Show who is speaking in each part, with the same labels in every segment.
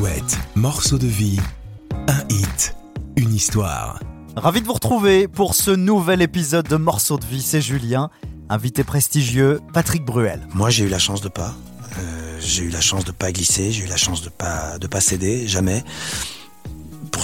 Speaker 1: Alouette, morceau de vie, un hit, une histoire.
Speaker 2: Ravi de vous retrouver pour ce nouvel épisode de Morceau de vie, c'est Julien, invité prestigieux Patrick Bruel.
Speaker 3: Moi, j'ai eu la chance de pas. Euh, j'ai eu la chance de pas glisser, j'ai eu la chance de pas de pas céder, jamais.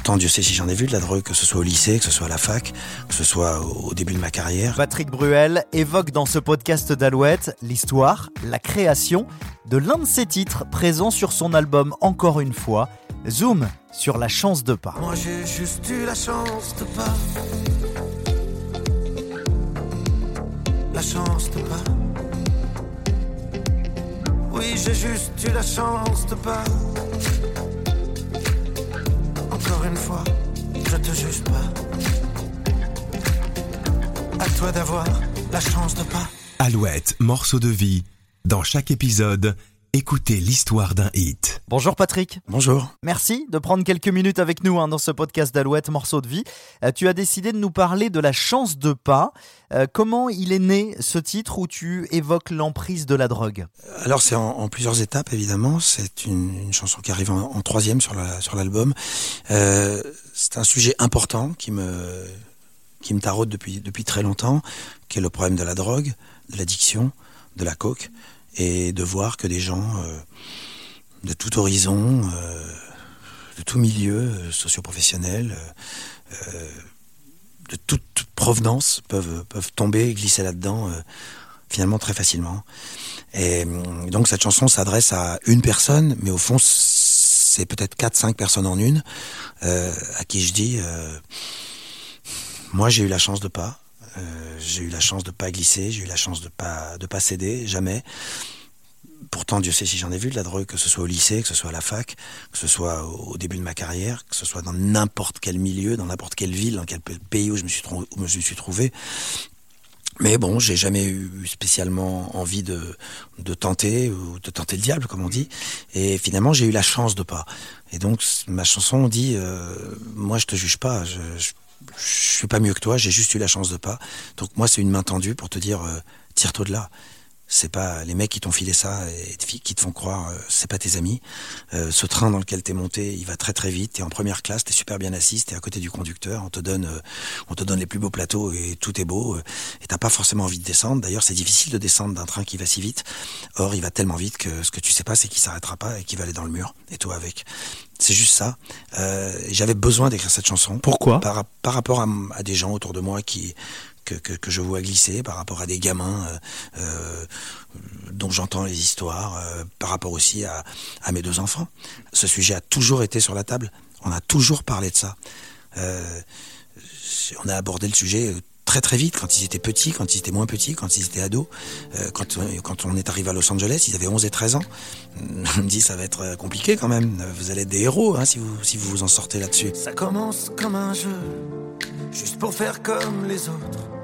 Speaker 3: Pourtant, Dieu sait si j'en ai vu de la drogue, que ce soit au lycée, que ce soit à la fac, que ce soit au début de ma carrière.
Speaker 2: Patrick Bruel évoque dans ce podcast d'Alouette l'histoire, la création de l'un de ses titres présents sur son album Encore une fois, Zoom sur la chance de pas.
Speaker 4: Moi j'ai juste eu la chance de pas. La chance de pas. Oui, j'ai juste eu la chance de pas. Toi d'avoir la chance de pas.
Speaker 1: Alouette, morceau de vie. Dans chaque épisode, écoutez l'histoire d'un hit.
Speaker 2: Bonjour Patrick.
Speaker 3: Bonjour.
Speaker 2: Merci de prendre quelques minutes avec nous hein, dans ce podcast d'Alouette Morceau de vie. Euh, tu as décidé de nous parler de la chance de pas. Euh, comment il est né ce titre où tu évoques l'emprise de la drogue?
Speaker 3: Alors c'est en, en plusieurs étapes évidemment. C'est une, une chanson qui arrive en, en troisième sur la sur l'album. Euh, c'est un sujet important qui me qui me taraude depuis depuis très longtemps, qui est le problème de la drogue, de l'addiction, de la coke, et de voir que des gens euh, de tout horizon, euh, de tout milieu euh, socio-professionnel, de toute provenance peuvent peuvent tomber et glisser là-dedans finalement très facilement. Et donc cette chanson s'adresse à une personne, mais au fond c'est peut-être 4-5 personnes en une, à qui je dis, moi j'ai eu la chance de pas, euh, j'ai eu la chance de pas glisser, j'ai eu la chance de pas de pas céder, jamais. Pourtant, Dieu sait si j'en ai vu de la drogue, que ce soit au lycée, que ce soit à la fac, que ce soit au début de ma carrière, que ce soit dans n'importe quel milieu, dans n'importe quelle ville, dans quel pays où je me suis, où je me suis trouvé. Mais bon, j'ai jamais eu spécialement envie de, de tenter ou de tenter le diable, comme on dit. Et finalement, j'ai eu la chance de pas. Et donc, ma chanson dit, euh, moi, je te juge pas. Je suis pas mieux que toi. J'ai juste eu la chance de pas. Donc moi, c'est une main tendue pour te dire, euh, tire-toi de là. C'est pas les mecs qui t'ont filé ça et qui te font croire, euh, c'est pas tes amis. Euh, ce train dans lequel t'es monté, il va très très vite. T'es en première classe, t'es super bien assis, t'es à côté du conducteur. On te donne, euh, on te donne les plus beaux plateaux et tout est beau. euh, et t'as pas forcément envie de descendre. D'ailleurs, c'est difficile de descendre d'un train qui va si vite. Or, il va tellement vite que ce que tu sais pas, c'est qu'il s'arrêtera pas et qu'il va aller dans le mur. Et toi avec. C'est juste ça. Euh, J'avais besoin d'écrire cette chanson.
Speaker 2: Pourquoi?
Speaker 3: Par, par rapport à, à des gens autour de moi qui que, je vois glisser, par rapport à des gamins euh, euh, dont j'entends les histoires, euh, par rapport aussi à, mes deux enfants. Ce sujet a toujours été sur la table. On a toujours parlé de ça. On a abordé le sujet très très vite, quand ils étaient petits, quand ils étaient moins petits, quand ils étaient ados. Quand, on- est arrivé à Los Angeles, ils avaient 11 et 13 ans. On me dit, ça va être compliqué quand même. Vous allez être des héros hein, si, vous, si vous vous en sortez là-dessus.
Speaker 4: Ça commence comme un jeu, juste pour faire comme les autres.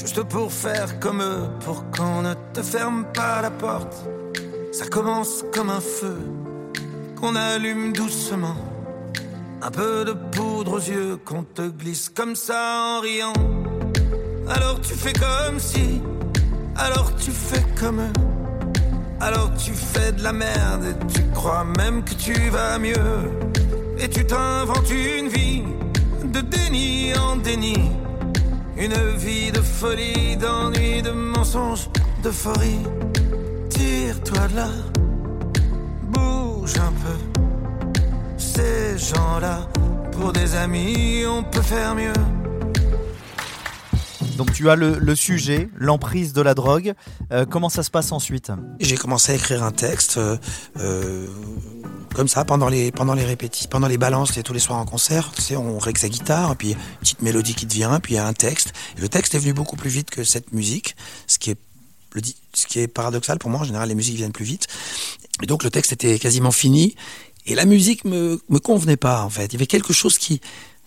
Speaker 4: Juste pour faire comme eux, pour qu'on ne te ferme pas la porte. Ça commence comme un feu qu'on allume doucement. Un peu de poudre aux yeux qu'on te glisse comme ça en riant. Alors tu fais comme si, alors tu fais comme eux. Alors tu fais de la merde et tu crois même que tu vas mieux. Et tu t'inventes une vie de déni en déni. Une vie de folie, d'ennui, de mensonge, d'euphorie. Tire-toi de là, bouge un peu. Ces gens-là, pour des amis, on peut faire mieux.
Speaker 2: Donc tu as le, sujet, l'emprise de la drogue. Euh, comment ça se passe ensuite?
Speaker 3: J'ai commencé à écrire un texte euh, euh, comme ça pendant les pendant les répétitions, pendant les balances et tous les soirs en concert. Tu sais, on règle sa guitare, puis une petite mélodie qui te vient, puis il y a un texte. Et le texte est venu beaucoup plus vite que cette musique, ce qui est ce qui est paradoxal pour moi. En général, les musiques viennent plus vite. Et donc le texte était quasiment fini et la musique me me convenait pas en fait. Il y avait quelque chose qui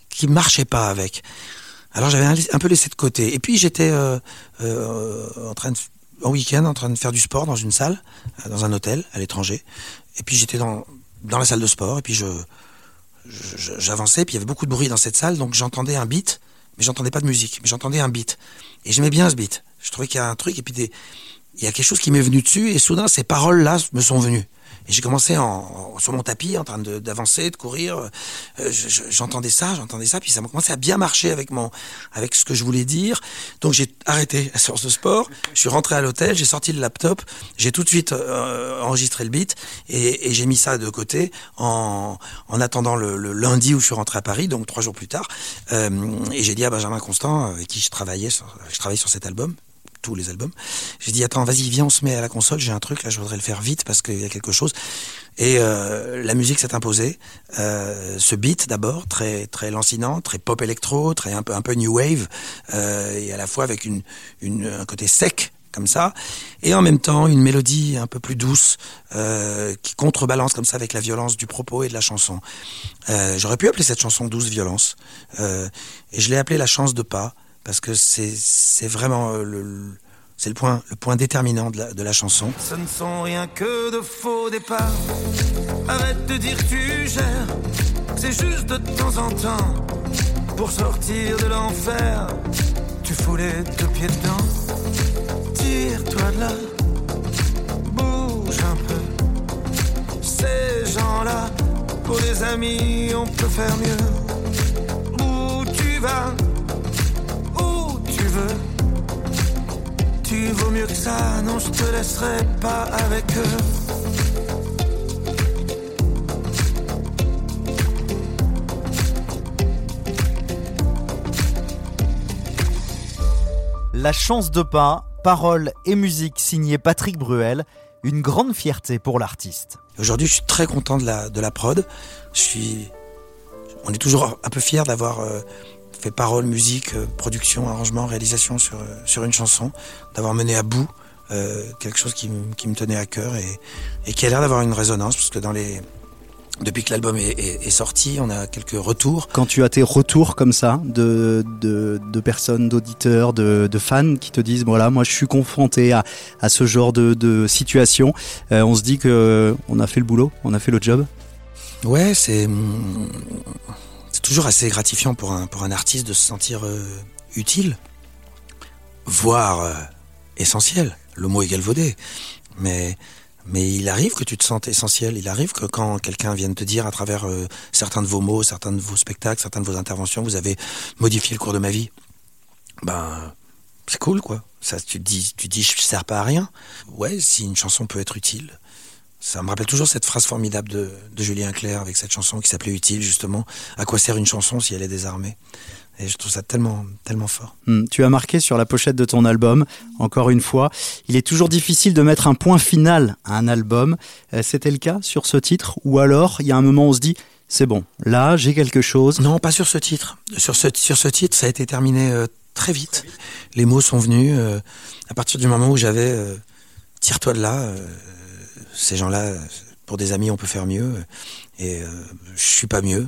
Speaker 3: qui marchait pas avec. Alors j'avais un, peu laissé de côté. Et puis j'étais euh, euh, en train de en week-end en train de faire du sport dans une salle, euh, dans un hôtel à l'étranger. Et puis j'étais dans dans la salle de sport. Et puis je j'avançais. Puis il y avait beaucoup de bruit dans cette salle. Donc j'entendais un beat mais j'entendais pas de musique. Mais j'entendais un beat. Et j'aimais bien ce beat. Je trouvais qu'il y a un truc. Et puis il y a quelque chose qui m'est venu dessus. Et soudain ces paroles là me sont venues Et j'ai commencé en, sur mon tapis, en train d'avancer, de, courir. Euh, j'entendais ça, j'entendais ça, puis ça m'a commencé à bien marcher avec mon, avec ce que je voulais dire. Donc j'ai arrêté la séance de sport. Je suis rentré à l'hôtel, j'ai sorti le laptop, j'ai tout de suite euh, enregistré le beat et, j'ai mis ça de côté en, en attendant le, lundi où je suis rentré à Paris, donc trois jours plus tard. Euh, et j'ai dit à Benjamin Constant, avec qui je travaillais, je travaillais sur cet album, tous les albums. J'ai dit attends vas-y viens on se met à la console j'ai un truc là je voudrais le faire vite parce qu'il y a quelque chose et euh, la musique s'est imposée euh, ce beat d'abord très très lancinant très pop électro très un peu un peu new wave euh, et à la fois avec une, une un côté sec comme ça, et en même temps une mélodie un peu plus douce euh, qui contrebalance comme ça avec la violence du propos et de la chanson. Euh, J'aurais pu appeler cette chanson douce violence, euh, et je l'ai appelée la chance de pas parce que c'est vraiment euh, le, point déterminant de la, de la, chanson.
Speaker 4: Ce ne sont rien que de faux départs. Arrête de dire tu gères. C'est juste de temps en temps. Pour sortir de l'enfer, tu fous les deux pieds dedans. Tire-toi de là. Bouge un peu. Ces gens-là, pour les amis, on peut faire mieux. Où tu vas? Tu vaux mieux que ça, non, je te laisserai pas avec eux.
Speaker 2: La chance de pain, paroles et musique signée Patrick Bruel, une grande fierté pour l'artiste.
Speaker 3: Aujourd'hui, je suis très content de la, de la prod. Je suis, on est toujours un peu fier d'avoir euh, fait parole, musique, euh, production, arrangement, réalisation sur, euh, sur une chanson, d'avoir mené à bout euh, quelque chose qui, qui, me tenait à cœur et, et qui a l'air d'avoir une résonance, parce que dans les, depuis que l'album est, est, est, sorti, on a quelques retours.
Speaker 2: Quand tu as tes retours comme ça de, de, de personnes, d'auditeurs, de, de, fans qui te disent voilà, moi je suis confronté à, à ce genre de, de situation, euh, on se dit que on a fait le boulot, on a fait le job?
Speaker 3: Ouais, c'est toujours assez gratifiant pour un, pour un artiste de se sentir euh, utile, voire euh, essentiel. Le mot est galvaudé. Mais, mais il arrive que tu te sentes essentiel. Il arrive que quand quelqu'un vienne te dire à travers euh, certains de vos mots, certains de vos spectacles, certaines de vos interventions, vous avez modifié le cours de ma vie. Ben, c'est cool, quoi. Ça, tu te dis, tu dis, je sers pas à rien. Ouais, si une chanson peut être utile, ça me rappelle toujours cette phrase formidable de, de Julien Clerc avec cette chanson qui s'appelait Utile, justement. À quoi sert une chanson si elle est désarmée? Et je trouve ça tellement, tellement fort.
Speaker 2: Mmh, tu as marqué sur la pochette de ton album, encore une fois, il est toujours difficile de mettre un point final à un album. Euh, C'était le cas sur ce titre Ou alors, il y a un moment où on se dit, c'est bon, là, j'ai quelque chose
Speaker 3: Non, pas sur ce titre. Sur ce, sur ce titre, ça a été terminé euh, très vite. Les mots sont venus euh, à partir du moment où j'avais euh, Tire-toi de là ces gens-là, pour des amis, on peut faire mieux. Et euh, je suis pas mieux.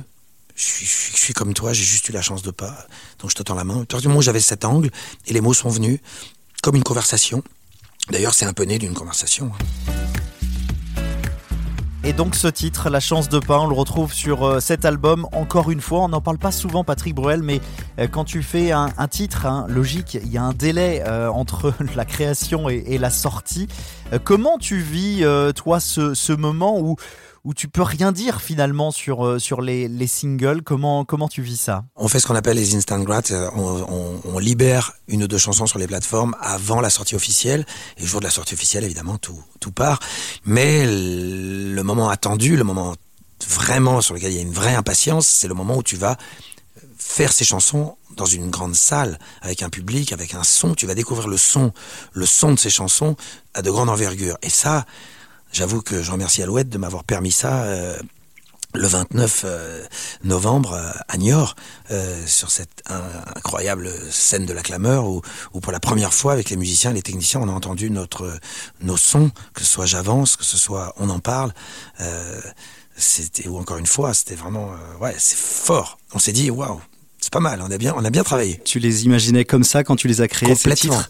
Speaker 3: Je suis, comme toi, j'ai juste eu la chance de pas. Donc je te tends la main. À du moment où j'avais cet angle, et les mots sont venus, comme une conversation. D'ailleurs, c'est un peu né d'une conversation. Hein.
Speaker 2: Et donc ce titre, La chance de pain, on le retrouve sur euh, cet album. Encore une fois, on n'en parle pas souvent, Patrick Bruel, mais euh, quand tu fais un, titre, hein, logique, il y a un délai euh, entre la création et, la sortie. Comment tu vis, toi, ce moment où où tu peux rien dire finalement sur euh, sur les, les singles. Comment comment tu vis ça?
Speaker 3: On fait ce qu'on appelle les instant grats. On, on, on, libère une ou deux chansons sur les plateformes avant la sortie officielle. Et le jour de la sortie officielle, évidemment, tout tout part. Mais le moment attendu, le moment vraiment sur lequel il y a une vraie impatience, c'est le moment où tu vas faire ces chansons dans une grande salle avec un public, avec un son. Tu vas découvrir le son, le son de ces chansons à de grande envergure. Et ça, J'avoue que je remercie Alouette de m'avoir permis ça euh, le 29 euh, novembre euh, à Niort, euh, sur cette incroyable scène de la clameur, où, où, pour la première fois avec les musiciens et les techniciens, on a entendu notre nos sons, que ce soit J'avance, que ce soit On en parle. c'était ou encore une fois, c'était vraiment ouais, c'est fort. On s'est dit waouh, c'est pas mal, on a bien on a bien travaillé.
Speaker 2: Tu les imaginais comme ça quand tu les as créés
Speaker 3: Complètement.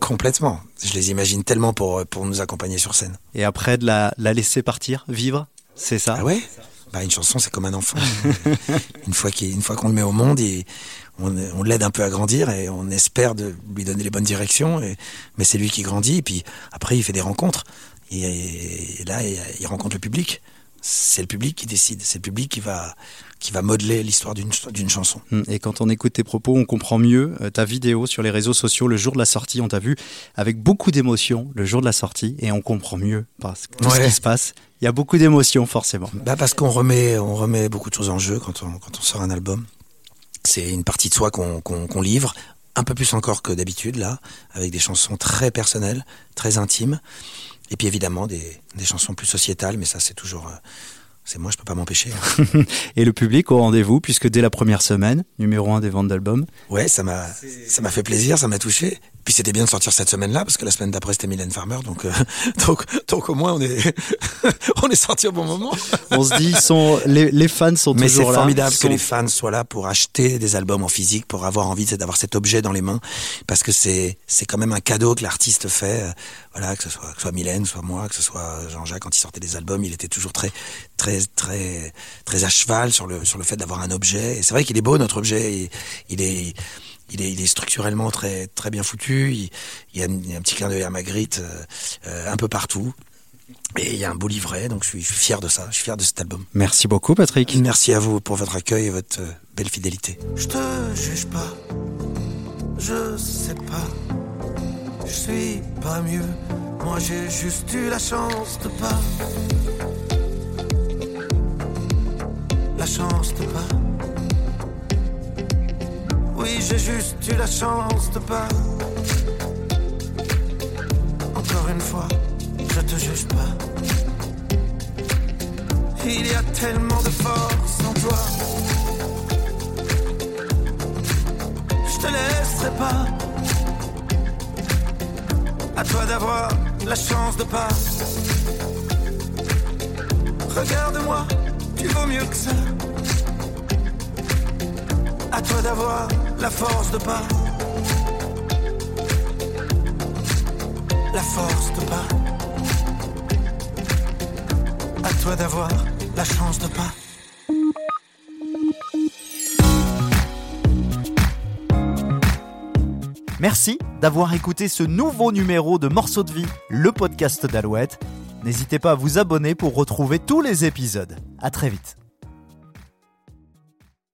Speaker 3: Complètement. Je les imagine tellement pour, pour nous accompagner sur scène.
Speaker 2: Et après, de la, la laisser partir, vivre, c'est ça
Speaker 3: Ah ouais? Bah, Une chanson, c'est comme un enfant. une fois qu'on qu le met au monde, et on, on l'aide un peu à grandir et on espère de lui donner les bonnes directions. Et, mais c'est lui qui grandit. Et puis après, il fait des rencontres. Et, là, il rencontre le public. C'est le public qui décide. C'est le public qui va, qui va modeler l'histoire d'une chanson.
Speaker 2: Hum, et quand on écoute tes propos, on comprend mieux euh, ta vidéo sur les réseaux sociaux le jour de la sortie. On t'a vu avec beaucoup d'émotion le jour de la sortie et on comprend mieux parce que tout ce qui se passe. Il y a beaucoup d'émotions forcément.
Speaker 3: Bah parce qu'on remet, on remet beaucoup de choses en jeu quand on, quand on sort un album. C'est une partie de soi qu'on livre, un peu plus encore que d'habitude là, avec des chansons très personnelles, très intimes. Et puis évidemment des, des chansons plus sociétales, mais ça c'est toujours... Euh, c'est moi, je peux pas m'empêcher.
Speaker 2: Hein. et le public au rendez-vous, puisque dès la première semaine, numéro un des ventes d'albums.
Speaker 3: Ouais, ça m'a, ça m'a fait plaisir, ça m'a touché. Puis c'était bien de sortir cette semaine-là parce que la semaine d'après c'était Mylène Farmer, donc euh, donc donc au moins on est on est sorti au bon moment.
Speaker 2: on se dit sont les, les fans sont
Speaker 3: Mais
Speaker 2: toujours
Speaker 3: là. Mais c'est formidable que les fans soient là pour acheter des albums en physique, pour avoir envie d'avoir cet objet dans les mains, parce que c'est c'est quand même un cadeau que l'artiste fait. Euh, voilà, que ce soit que ce soit Mylène, soit moi, que ce soit Jean-Jacques quand il sortait des albums, il était toujours très très très très à cheval sur le sur le fait d'avoir un objet. Et c'est vrai qu'il est beau notre objet. il est il est, il est, structurellement très, très bien foutu. Il, y, a, un petit clin d'œil à Magritte euh, euh, un peu partout. Et il y a un beau livret, donc je suis, je suis, fier de ça, je suis fier de cet album.
Speaker 2: Merci beaucoup Patrick.
Speaker 3: Merci à vous pour votre accueil et votre euh, belle fidélité.
Speaker 4: Je te juge pas, je sais pas, je suis pas mieux, moi j'ai juste eu la chance de pas. La chance de pas. Oui, j'ai juste eu la chance de pas. Encore une fois, je te juge pas. Il y a tellement de force en toi. Je te laisserai pas. À toi d'avoir la chance de pas. Regarde-moi, tu vaux mieux que ça. À toi d'avoir la force de pas. La force de pas. À toi d'avoir la chance de pas.
Speaker 2: Merci d'avoir écouté ce nouveau numéro de Morceaux de vie, le podcast d'Alouette. N'hésitez pas à vous abonner pour retrouver tous les épisodes. À très vite.